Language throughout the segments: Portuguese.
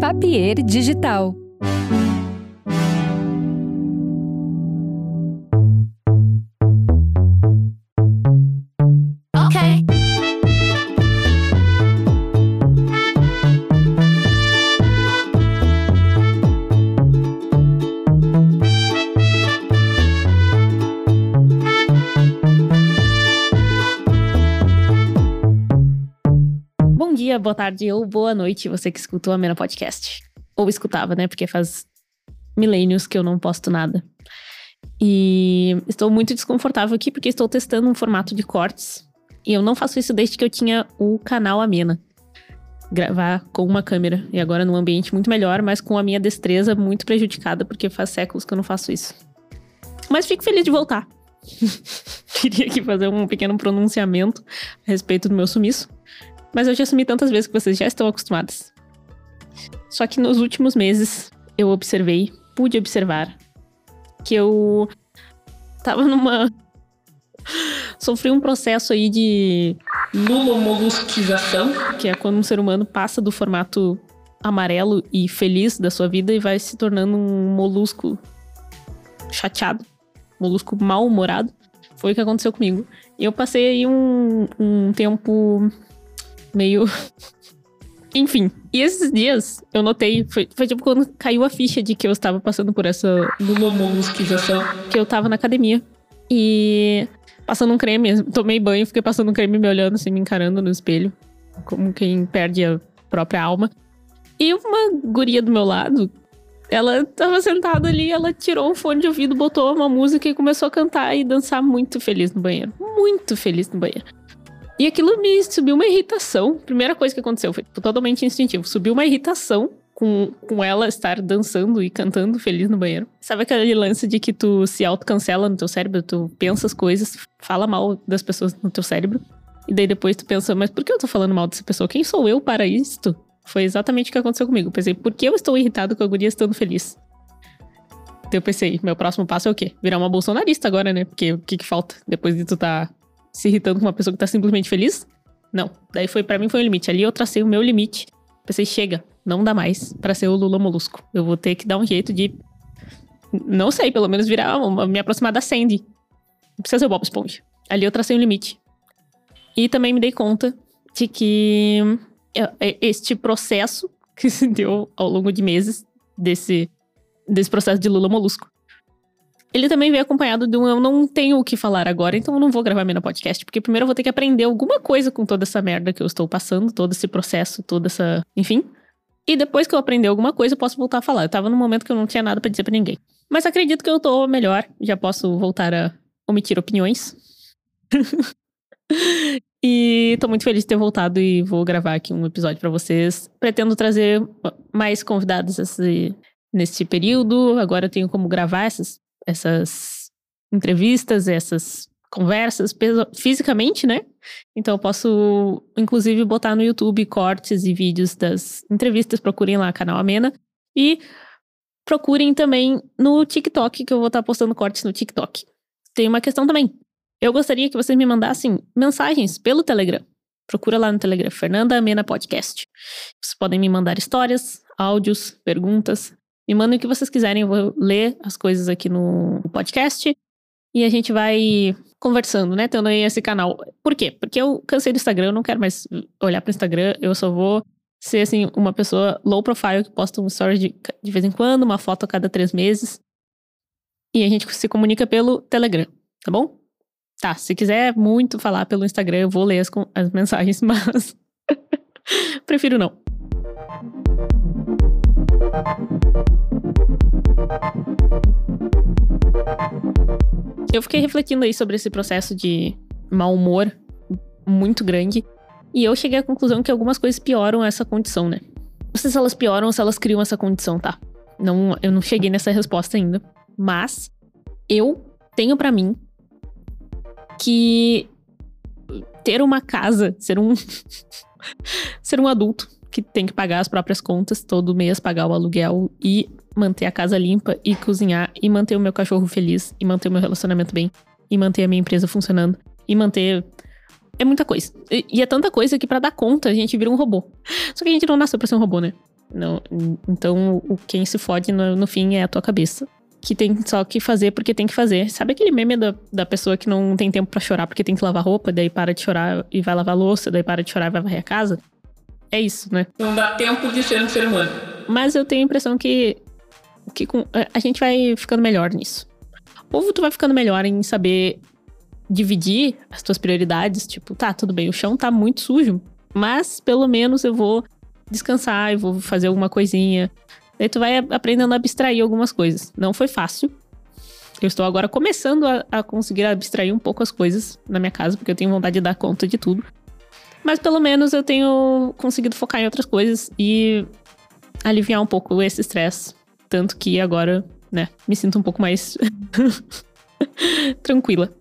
Papier Digital. Boa tarde ou boa noite, você que escutou a Mena Podcast. Ou escutava, né? Porque faz milênios que eu não posto nada. E estou muito desconfortável aqui porque estou testando um formato de cortes. E eu não faço isso desde que eu tinha o canal Amena. Gravar com uma câmera. E agora num ambiente muito melhor, mas com a minha destreza muito prejudicada, porque faz séculos que eu não faço isso. Mas fico feliz de voltar. Queria aqui fazer um pequeno pronunciamento a respeito do meu sumiço. Mas eu já assumi tantas vezes que vocês já estão acostumadas. Só que nos últimos meses eu observei, pude observar, que eu tava numa. Sofri um processo aí de lulomolusquização, que é quando um ser humano passa do formato amarelo e feliz da sua vida e vai se tornando um molusco chateado, molusco mal-humorado. Foi o que aconteceu comigo. E eu passei aí um, um tempo meio. Enfim. E esses dias eu notei, foi, foi tipo quando caiu a ficha de que eu estava passando por essa lulomolusquização, que eu tava na academia. E passando um creme, tomei banho, fiquei passando um creme me olhando assim, me encarando no espelho, como quem perde a própria alma. E uma guria do meu lado, ela tava sentada ali, ela tirou o fone de ouvido, botou uma música e começou a cantar e dançar muito feliz no banheiro. Muito feliz no banheiro. E aquilo me subiu uma irritação. Primeira coisa que aconteceu foi totalmente instintivo. Subiu uma irritação com, com ela estar dançando e cantando feliz no banheiro. Sabe aquele lance de que tu se autocancela no teu cérebro? Tu pensa as coisas, fala mal das pessoas no teu cérebro. E daí depois tu pensa, mas por que eu tô falando mal dessa pessoa? Quem sou eu para isto? Foi exatamente o que aconteceu comigo. Pensei, por que eu estou irritado com a guria estando feliz? Então eu pensei, meu próximo passo é o quê? Virar uma bolsonarista agora, né? Porque o que que falta depois de tu tá se irritando com uma pessoa que tá simplesmente feliz? Não. Daí foi para mim foi o limite. Ali eu tracei o meu limite. Pensei, chega, não dá mais para ser o Lula Molusco. Eu vou ter que dar um jeito de não sei, pelo menos virar me aproximar da Sandy. Não precisa ser o Bob Esponja. Ali eu tracei um limite. E também me dei conta de que este processo que se deu ao longo de meses desse, desse processo de Lula Molusco ele também veio acompanhado de um eu não tenho o que falar agora, então eu não vou gravar meu podcast, porque primeiro eu vou ter que aprender alguma coisa com toda essa merda que eu estou passando, todo esse processo, toda essa. Enfim. E depois que eu aprender alguma coisa, eu posso voltar a falar. Eu tava num momento que eu não tinha nada para dizer para ninguém. Mas acredito que eu tô melhor, já posso voltar a omitir opiniões. e tô muito feliz de ter voltado e vou gravar aqui um episódio para vocês. Pretendo trazer mais convidados esse, nesse período. Agora eu tenho como gravar essas essas entrevistas, essas conversas fisicamente, né? Então eu posso, inclusive, botar no YouTube cortes e vídeos das entrevistas. Procurem lá canal Amena. E procurem também no TikTok, que eu vou estar postando cortes no TikTok. Tem uma questão também. Eu gostaria que vocês me mandassem mensagens pelo Telegram. Procura lá no Telegram, Fernanda Amena Podcast. Vocês podem me mandar histórias, áudios, perguntas, me mandem o que vocês quiserem, eu vou ler as coisas aqui no podcast. E a gente vai conversando, né? Tendo aí esse canal. Por quê? Porque eu cansei do Instagram, eu não quero mais olhar pro Instagram, eu só vou ser, assim, uma pessoa low profile que posta um story de, de vez em quando, uma foto a cada três meses. E a gente se comunica pelo Telegram, tá bom? Tá, se quiser muito falar pelo Instagram, eu vou ler as, as mensagens, mas prefiro não. Eu fiquei refletindo aí sobre esse processo de mau humor muito grande. E eu cheguei à conclusão que algumas coisas pioram essa condição, né? Não sei se elas pioram ou se elas criam essa condição, tá? Não, eu não cheguei nessa resposta ainda. Mas eu tenho para mim que ter uma casa, ser um ser um adulto que tem que pagar as próprias contas todo mês, pagar o aluguel e manter a casa limpa e cozinhar e manter o meu cachorro feliz e manter o meu relacionamento bem e manter a minha empresa funcionando e manter é muita coisa. E, é tanta coisa que para dar conta a gente vira um robô. Só que a gente não nasceu pra ser um robô, né? Não, então, o quem se fode no, no fim é a tua cabeça que tem só que fazer porque tem que fazer. Sabe aquele meme da, da pessoa que não tem tempo para chorar porque tem que lavar roupa, daí para de chorar e vai lavar louça, daí para de chorar e vai varrer a casa? É isso, né? Não dá tempo de ser um ser humano. Mas eu tenho a impressão que, que com, a gente vai ficando melhor nisso. Ou tu vai ficando melhor em saber dividir as tuas prioridades, tipo, tá, tudo bem, o chão tá muito sujo, mas pelo menos eu vou descansar, eu vou fazer alguma coisinha. Daí tu vai aprendendo a abstrair algumas coisas. Não foi fácil. Eu estou agora começando a, a conseguir abstrair um pouco as coisas na minha casa, porque eu tenho vontade de dar conta de tudo. Mas pelo menos eu tenho conseguido focar em outras coisas e aliviar um pouco esse estresse. Tanto que agora, né, me sinto um pouco mais tranquila.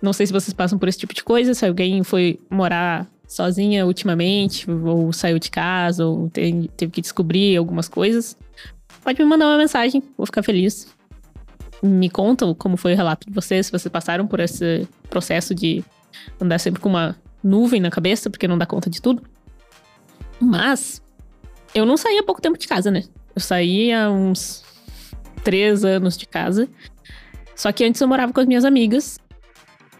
Não sei se vocês passam por esse tipo de coisa, se alguém foi morar sozinha ultimamente, ou saiu de casa, ou teve, que descobrir algumas coisas, pode me mandar uma mensagem, vou ficar feliz. Me contam como foi o relato de vocês, se vocês passaram por esse processo de andar sempre com uma nuvem na cabeça, porque não dá conta de tudo. Mas eu não saí há pouco tempo de casa, né? Eu saí há uns três anos de casa. Só que antes eu morava com as minhas amigas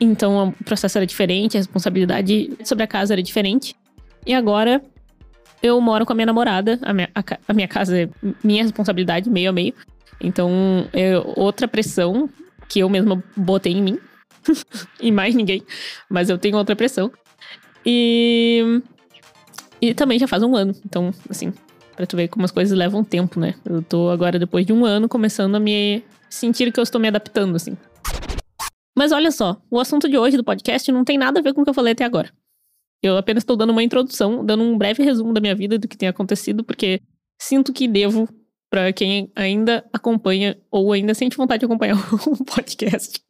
então o processo era diferente, a responsabilidade sobre a casa era diferente. E agora eu moro com a minha namorada, a minha, a, a minha casa é minha responsabilidade, meio a meio. Então é outra pressão que eu mesma botei em mim. e mais ninguém. Mas eu tenho outra pressão. E. E também já faz um ano. Então, assim, pra tu ver como as coisas levam tempo, né? Eu tô agora, depois de um ano, começando a me sentir que eu estou me adaptando, assim. Mas olha só, o assunto de hoje do podcast não tem nada a ver com o que eu falei até agora. Eu apenas estou dando uma introdução, dando um breve resumo da minha vida, do que tem acontecido, porque sinto que devo, para quem ainda acompanha ou ainda sente vontade de acompanhar o podcast,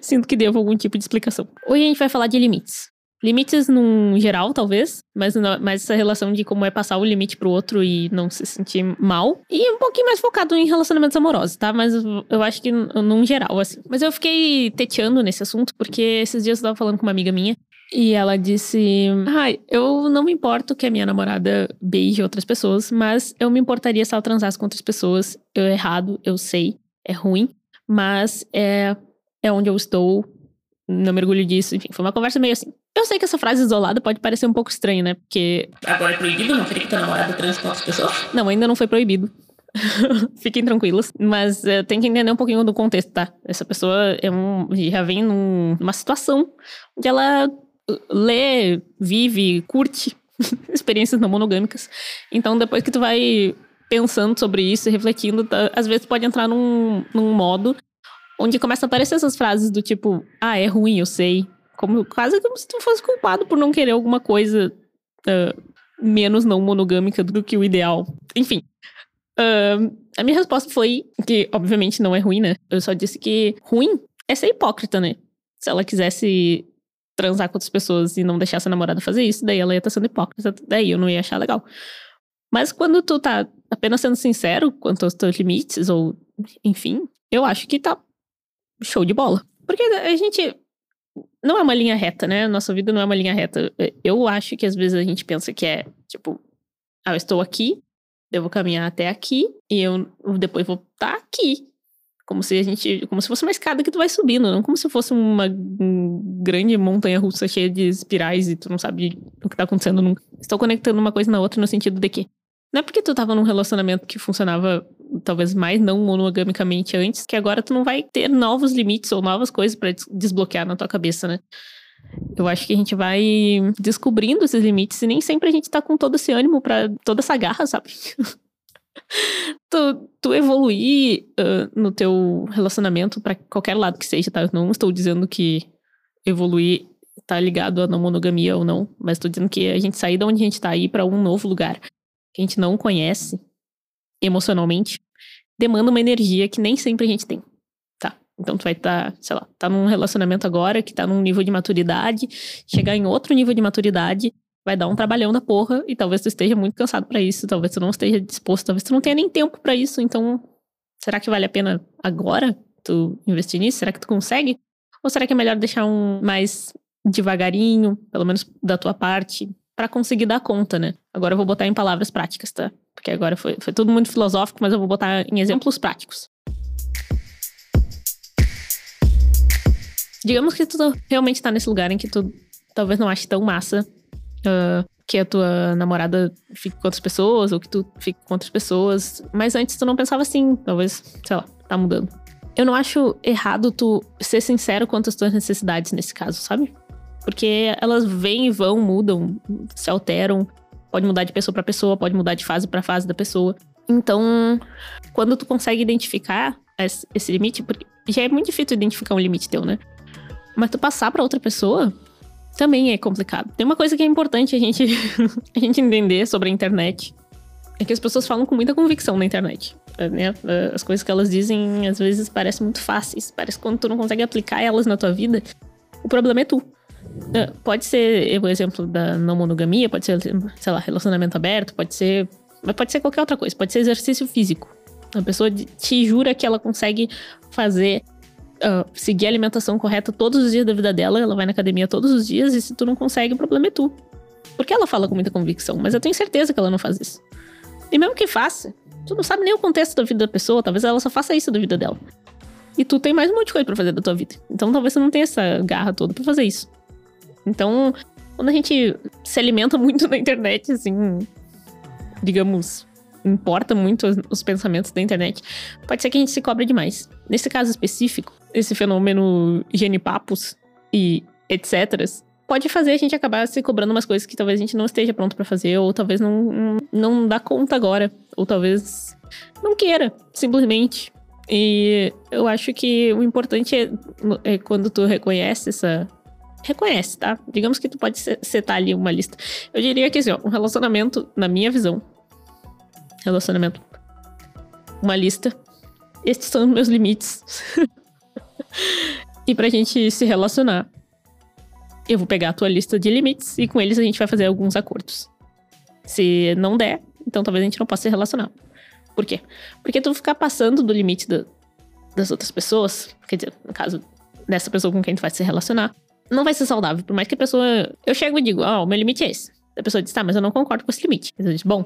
sinto que devo algum tipo de explicação. Hoje a gente vai falar de limites. Limites num geral, talvez, mas, mas essa relação de como é passar o limite pro outro e não se sentir mal. E um pouquinho mais focado em relacionamentos amorosos, tá? Mas eu acho que num geral, assim. Mas eu fiquei teteando nesse assunto porque esses dias eu tava falando com uma amiga minha e ela disse: Ai, eu não me importo que a minha namorada beije outras pessoas, mas eu me importaria se ela transasse com outras pessoas. Eu errado, eu sei, é ruim, mas é, é onde eu estou, não mergulho disso. Enfim, foi uma conversa meio assim. Eu sei que essa frase isolada pode parecer um pouco estranha, né? Porque. Agora é proibido não querer que tua namorada transe com outras pessoas? Não, ainda não foi proibido. Fiquem tranquilos. Mas uh, tem que entender um pouquinho do contexto, tá? Essa pessoa é um, já vem num, numa situação onde ela lê, vive, curte experiências não monogâmicas. Então, depois que tu vai pensando sobre isso e refletindo, tá, às vezes pode entrar num, num modo onde começa a aparecer essas frases do tipo, ah, é ruim, eu sei, como, quase como se tu fosse culpado por não querer alguma coisa uh, menos não monogâmica do que o ideal. Enfim. Uh, a minha resposta foi que, obviamente, não é ruim, né? Eu só disse que ruim é ser hipócrita, né? Se ela quisesse transar com outras pessoas e não deixar sua namorada fazer isso, daí ela ia estar sendo hipócrita, daí eu não ia achar legal. Mas quando tu tá apenas sendo sincero quanto aos teus limites, ou enfim, eu acho que tá show de bola. Porque a gente não é uma linha reta, né? Nossa vida não é uma linha reta. Eu acho que às vezes a gente pensa que é, tipo, ah, eu estou aqui, eu vou caminhar até aqui e eu depois vou estar tá aqui. Como se a gente, como se fosse uma escada que tu vai subindo, não como se fosse uma um grande montanha russa cheia de espirais e tu não sabe o que tá acontecendo nunca. Estou conectando uma coisa na outra no sentido de que não é porque tu tava num relacionamento que funcionava talvez mais não monogamicamente antes, que agora tu não vai ter novos limites ou novas coisas para desbloquear na tua cabeça, né? Eu acho que a gente vai descobrindo esses limites e nem sempre a gente tá com todo esse ânimo para toda essa garra, sabe? tu, tu evoluir uh, no teu relacionamento para qualquer lado que seja, tá? Eu não estou dizendo que evoluir tá ligado a não monogamia ou não, mas estou dizendo que a gente sair da onde a gente tá aí para um novo lugar que a gente não conhece emocionalmente, demanda uma energia que nem sempre a gente tem. Tá? Então tu vai estar, tá, sei lá, tá num relacionamento agora que tá num nível de maturidade, chegar em outro nível de maturidade vai dar um trabalhão da porra e talvez tu esteja muito cansado para isso, talvez tu não esteja disposto, talvez tu não tenha nem tempo para isso, então será que vale a pena agora tu investir nisso? Será que tu consegue? Ou será que é melhor deixar um mais devagarinho, pelo menos da tua parte, para conseguir dar conta, né? Agora eu vou botar em palavras práticas, tá? Porque agora foi, foi tudo muito filosófico, mas eu vou botar em exemplos práticos. Digamos que tu realmente tá nesse lugar em que tu talvez não ache tão massa uh, que a tua namorada fique com outras pessoas ou que tu fique com outras pessoas. Mas antes tu não pensava assim, talvez, sei lá, tá mudando. Eu não acho errado tu ser sincero quanto às tuas necessidades nesse caso, sabe? Porque elas vêm e vão, mudam, se alteram. Pode mudar de pessoa para pessoa, pode mudar de fase para fase da pessoa. Então, quando tu consegue identificar esse limite, porque já é muito difícil identificar um limite teu, né? Mas tu passar para outra pessoa também é complicado. Tem uma coisa que é importante a gente, a gente entender sobre a internet. É que as pessoas falam com muita convicção na internet. Né? As coisas que elas dizem às vezes parecem muito fáceis. Parece que quando tu não consegue aplicar elas na tua vida, o problema é tu. É, pode ser o exemplo da não monogamia, pode ser, sei lá, relacionamento aberto, pode ser. Mas pode ser qualquer outra coisa, pode ser exercício físico. A pessoa te jura que ela consegue fazer uh, seguir a alimentação correta todos os dias da vida dela, ela vai na academia todos os dias, e se tu não consegue, o problema é tu. Porque ela fala com muita convicção, mas eu tenho certeza que ela não faz isso. E mesmo que faça, tu não sabe nem o contexto da vida da pessoa, talvez ela só faça isso da vida dela. E tu tem mais um monte de coisa pra fazer da tua vida. Então talvez você não tenha essa garra toda pra fazer isso. Então, quando a gente se alimenta muito na internet, assim, digamos, importa muito os, os pensamentos da internet, pode ser que a gente se cobre demais. Nesse caso específico, esse fenômeno genipapos e etc. Pode fazer a gente acabar se cobrando umas coisas que talvez a gente não esteja pronto para fazer, ou talvez não, não, não dá conta agora, ou talvez não queira, simplesmente. E eu acho que o importante é, é quando tu reconhece essa, reconhece, tá? Digamos que tu pode setar ali uma lista. Eu diria que assim, ó, um relacionamento, na minha visão, relacionamento, uma lista. Estes são meus limites. e pra gente se relacionar, eu vou pegar a tua lista de limites e com eles a gente vai fazer alguns acordos. Se não der, então talvez a gente não possa se relacionar. Por quê? Porque tu ficar passando do limite do, das outras pessoas, quer dizer, no caso dessa pessoa com quem tu vai se relacionar, não vai ser saudável. Por mais que a pessoa. Eu chego e digo, ó, oh, o meu limite é esse. A pessoa diz, tá, mas eu não concordo com esse limite. Eu digo, bom,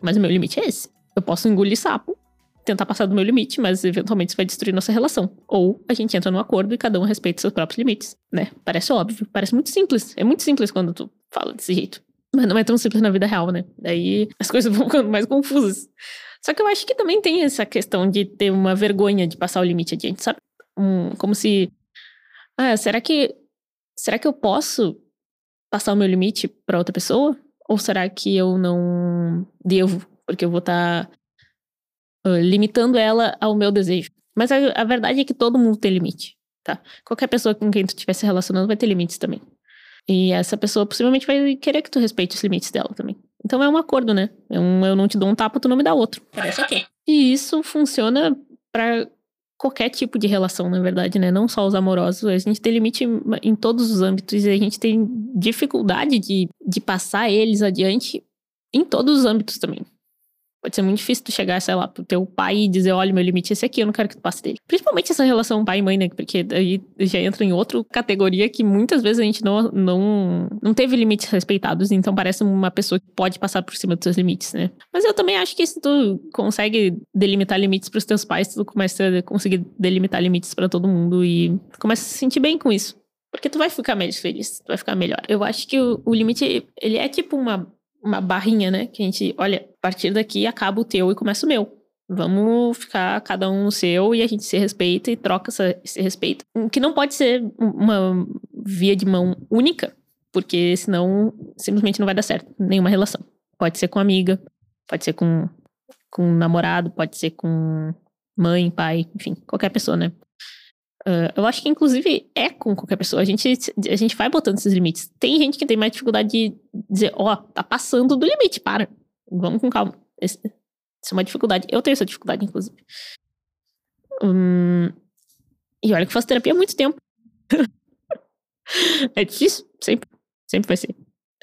mas o meu limite é esse. Eu posso engolir sapo tentar passar do meu limite, mas eventualmente isso vai destruir nossa relação. Ou a gente entra num acordo e cada um respeita seus próprios limites, né? Parece óbvio, parece muito simples. É muito simples quando tu fala desse jeito. Mas não é tão simples na vida real, né? Daí as coisas vão ficando mais confusas. Só que eu acho que também tem essa questão de ter uma vergonha de passar o limite adiante, sabe? Um, como se. Ah, será que. Será que eu posso passar o meu limite para outra pessoa? Ou será que eu não devo? Porque eu vou estar tá uh, limitando ela ao meu desejo. Mas a, a, verdade é que todo mundo tem limite, tá? Qualquer pessoa com quem tu estiver se relacionando vai ter limites também. E essa pessoa possivelmente vai querer que tu respeite os limites dela também. Então é um acordo, né? É um, eu não te dou um tapa, tu não me dá outro. Parece ok. E isso funciona para qualquer tipo de relação, na verdade, né? Não só os amorosos. A gente tem limite em todos os âmbitos e a gente tem dificuldade de, de passar eles adiante em todos os âmbitos também. Pode ser muito difícil tu chegar, sei lá, pro teu pai e dizer, olha, meu limite é esse aqui, eu não quero que tu passe dele. Principalmente essa relação pai e mãe, né? Porque aí já entra em outra categoria que muitas vezes a gente não, não, não teve limites respeitados, então parece uma pessoa que pode passar por cima dos seus limites, né? Mas eu também acho que se tu consegue delimitar limites pros teus pais, tu começa a conseguir delimitar limites para todo mundo e começa a se sentir bem com isso. Porque tu vai ficar mais feliz, tu vai ficar melhor. Eu acho que o, o limite, ele é tipo uma uma barrinha, né? Que a gente, olha, a partir daqui acaba o teu e começa o meu. Vamos ficar cada um no seu e a gente se respeita e troca essa, esse respeito. Que não pode ser uma via de mão única, porque senão simplesmente não vai dar certo nenhuma relação. Pode ser com amiga, pode ser com, com namorado, pode ser com mãe, pai, enfim, qualquer pessoa, né? Uh, eu acho que, inclusive, é com qualquer pessoa. A gente, a gente vai botando esses limites. Tem gente que tem mais dificuldade de dizer, ó, oh, tá passando do limite, para. Vamos com calma. Isso é uma dificuldade. Eu tenho essa dificuldade, inclusive. Hum, e olha que faço terapia há muito tempo. é difícil, sempre. Sempre vai ser.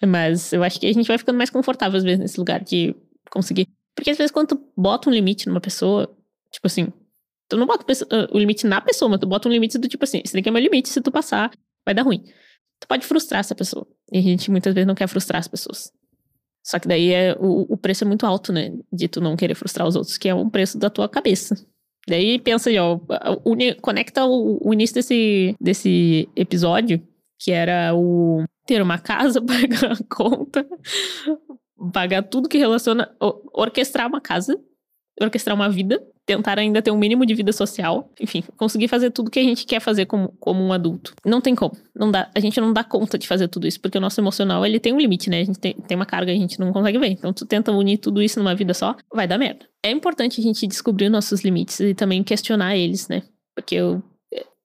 Mas eu acho que a gente vai ficando mais confortável, às vezes, nesse lugar de conseguir. Porque às vezes, quando tu bota um limite numa pessoa, tipo assim, Tu não bota o limite na pessoa, mas tu bota um limite do tipo assim, esse daqui é meu limite, se tu passar, vai dar ruim. Tu pode frustrar essa pessoa. E a gente muitas vezes não quer frustrar as pessoas. Só que daí é, o, o preço é muito alto, né? De tu não querer frustrar os outros, que é um preço da tua cabeça. Daí pensa aí, ó, conecta o, o, início desse, desse episódio, que era o ter uma casa, pagar a conta, pagar tudo que relaciona, orquestrar uma casa, orquestrar uma vida, tentar ainda ter um mínimo de vida social, enfim, conseguir fazer tudo que a gente quer fazer como, como um adulto. Não tem como. Não dá, a gente não dá conta de fazer tudo isso, porque o nosso emocional, ele tem um limite, né? A gente tem, tem uma carga que a gente não consegue ver. Então, tu tenta unir tudo isso numa vida só, vai dar merda. É importante a gente descobrir nossos limites e também questionar eles, né? Porque eu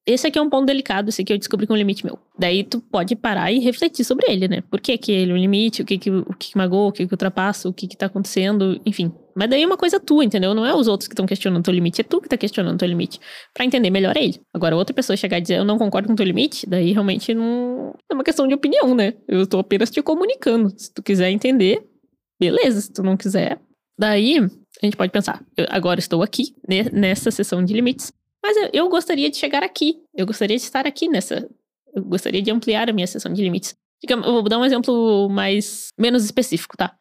esse aqui é um ponto delicado, esse aqui eu descobri que é um limite meu. Daí tu pode parar e refletir sobre ele, né? Por que que ele é um limite, o que que, o que, que magoa, o que que ultrapassa, o que que tá acontecendo, enfim. Mas daí é uma coisa tua, entendeu? Não é os outros que estão questionando teu limite, é tu que tá questionando teu limite. Para entender melhor ele. Agora, outra pessoa chegar e dizer eu não concordo com teu limite, daí realmente não é uma questão de opinião, né? Eu tô apenas te comunicando. Se tu quiser entender, beleza. Se tu não quiser, daí a gente pode pensar, eu agora estou aqui, nessa sessão de limites. Mas eu, eu gostaria de chegar aqui. Eu gostaria de estar aqui nessa. Eu gostaria de ampliar a minha sessão de limites. Eu vou dar um exemplo mais menos específico, tá?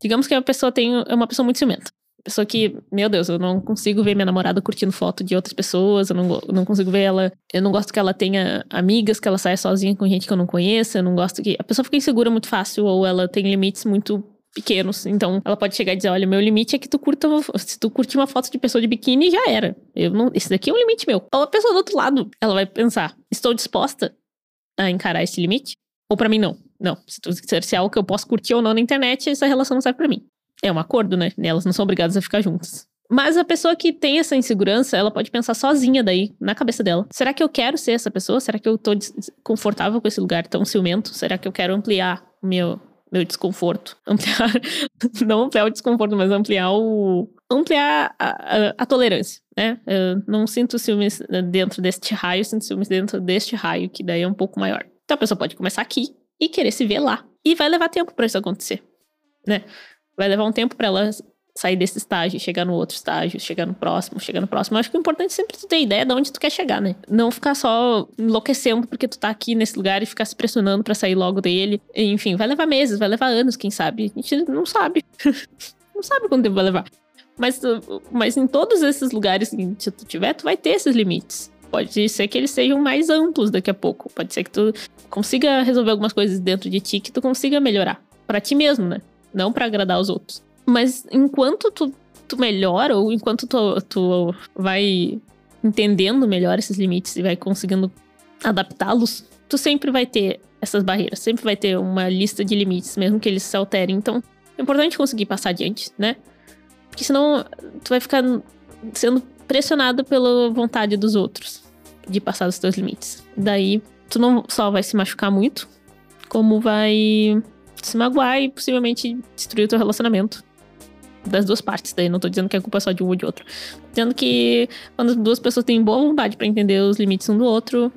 Digamos que a pessoa tem é uma pessoa muito ciumenta. Pessoa que, meu Deus, eu não consigo ver minha namorada curtindo foto de outras pessoas, eu não, eu não consigo ver ela. Eu não gosto que ela tenha amigas, que ela saia sozinha com gente que eu não conheço, eu não gosto que. A pessoa fica insegura muito fácil, ou ela tem limites muito pequenos. Então, ela pode chegar e dizer: olha, meu limite é que tu curta. Se tu curtir uma foto de pessoa de biquíni, já era. Eu não, esse daqui é um limite meu. Ou a pessoa do outro lado, ela vai pensar: estou disposta a encarar esse limite? Ou para mim, não. Não. Se, tu, se é algo que eu posso curtir ou não na internet, essa relação não serve pra mim. É um acordo, né? Elas não são obrigadas a ficar juntas. Mas a pessoa que tem essa insegurança, ela pode pensar sozinha daí, na cabeça dela. Será que eu quero ser essa pessoa? Será que eu tô confortável com esse lugar tão ciumento? Será que eu quero ampliar meu, meu desconforto. Ampliar, não ampliar o desconforto, mas ampliar o. Ampliar a, a, a tolerância, né? Eu não sinto ciúmes dentro deste raio, sinto ciúmes dentro deste raio, que daí é um pouco maior. Então a pessoa pode começar aqui e querer se ver lá. E vai levar tempo para isso acontecer, né? Vai levar um tempo para ela sair desse estágio, chegar no outro estágio, chegar no próximo, chegar no próximo. Eu acho que o importante é sempre tu ter ideia de onde tu quer chegar, né? Não ficar só enlouquecendo porque tu tá aqui nesse lugar e ficar se pressionando para sair logo dele. Enfim, vai levar meses, vai levar anos, quem sabe. A gente não sabe. não sabe quanto tempo vai levar. Mas, mas em todos esses lugares que tu tiver, tu vai ter esses limites. Pode ser que eles sejam mais amplos daqui a pouco. Pode ser que tu consiga resolver algumas coisas dentro de ti que tu consiga melhorar. para ti mesmo, né? Não para agradar os outros. Mas enquanto tu, tu melhora, ou enquanto tu, tu vai entendendo melhor esses limites e vai conseguindo adaptá-los, tu sempre vai ter essas barreiras, sempre vai ter uma lista de limites, mesmo que eles se alterem. Então, é importante conseguir passar adiante, né? Porque senão tu vai ficar sendo pressionado pela vontade dos outros de passar os teus limites. Daí, tu não só vai se machucar muito, como vai se magoar e possivelmente destruir o teu relacionamento das duas partes. Daí não tô dizendo que a culpa é só de um ou de outro. Dizendo que quando as duas pessoas têm boa vontade para entender os limites um do outro,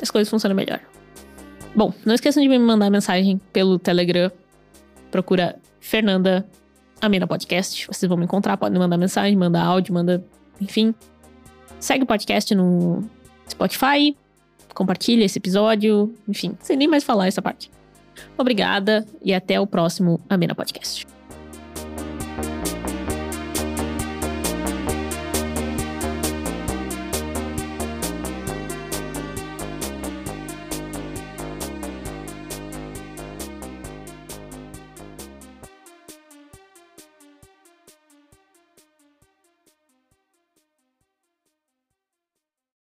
as coisas funcionam melhor. Bom, não esqueçam de me mandar mensagem pelo Telegram. Procura Fernanda Amena Podcast. Vocês vão me encontrar, podem mandar mensagem, mandar áudio, manda. Enfim. Segue o podcast no Spotify. Compartilha esse episódio. Enfim, sem nem mais falar essa parte. Obrigada e até o próximo Amena Podcast.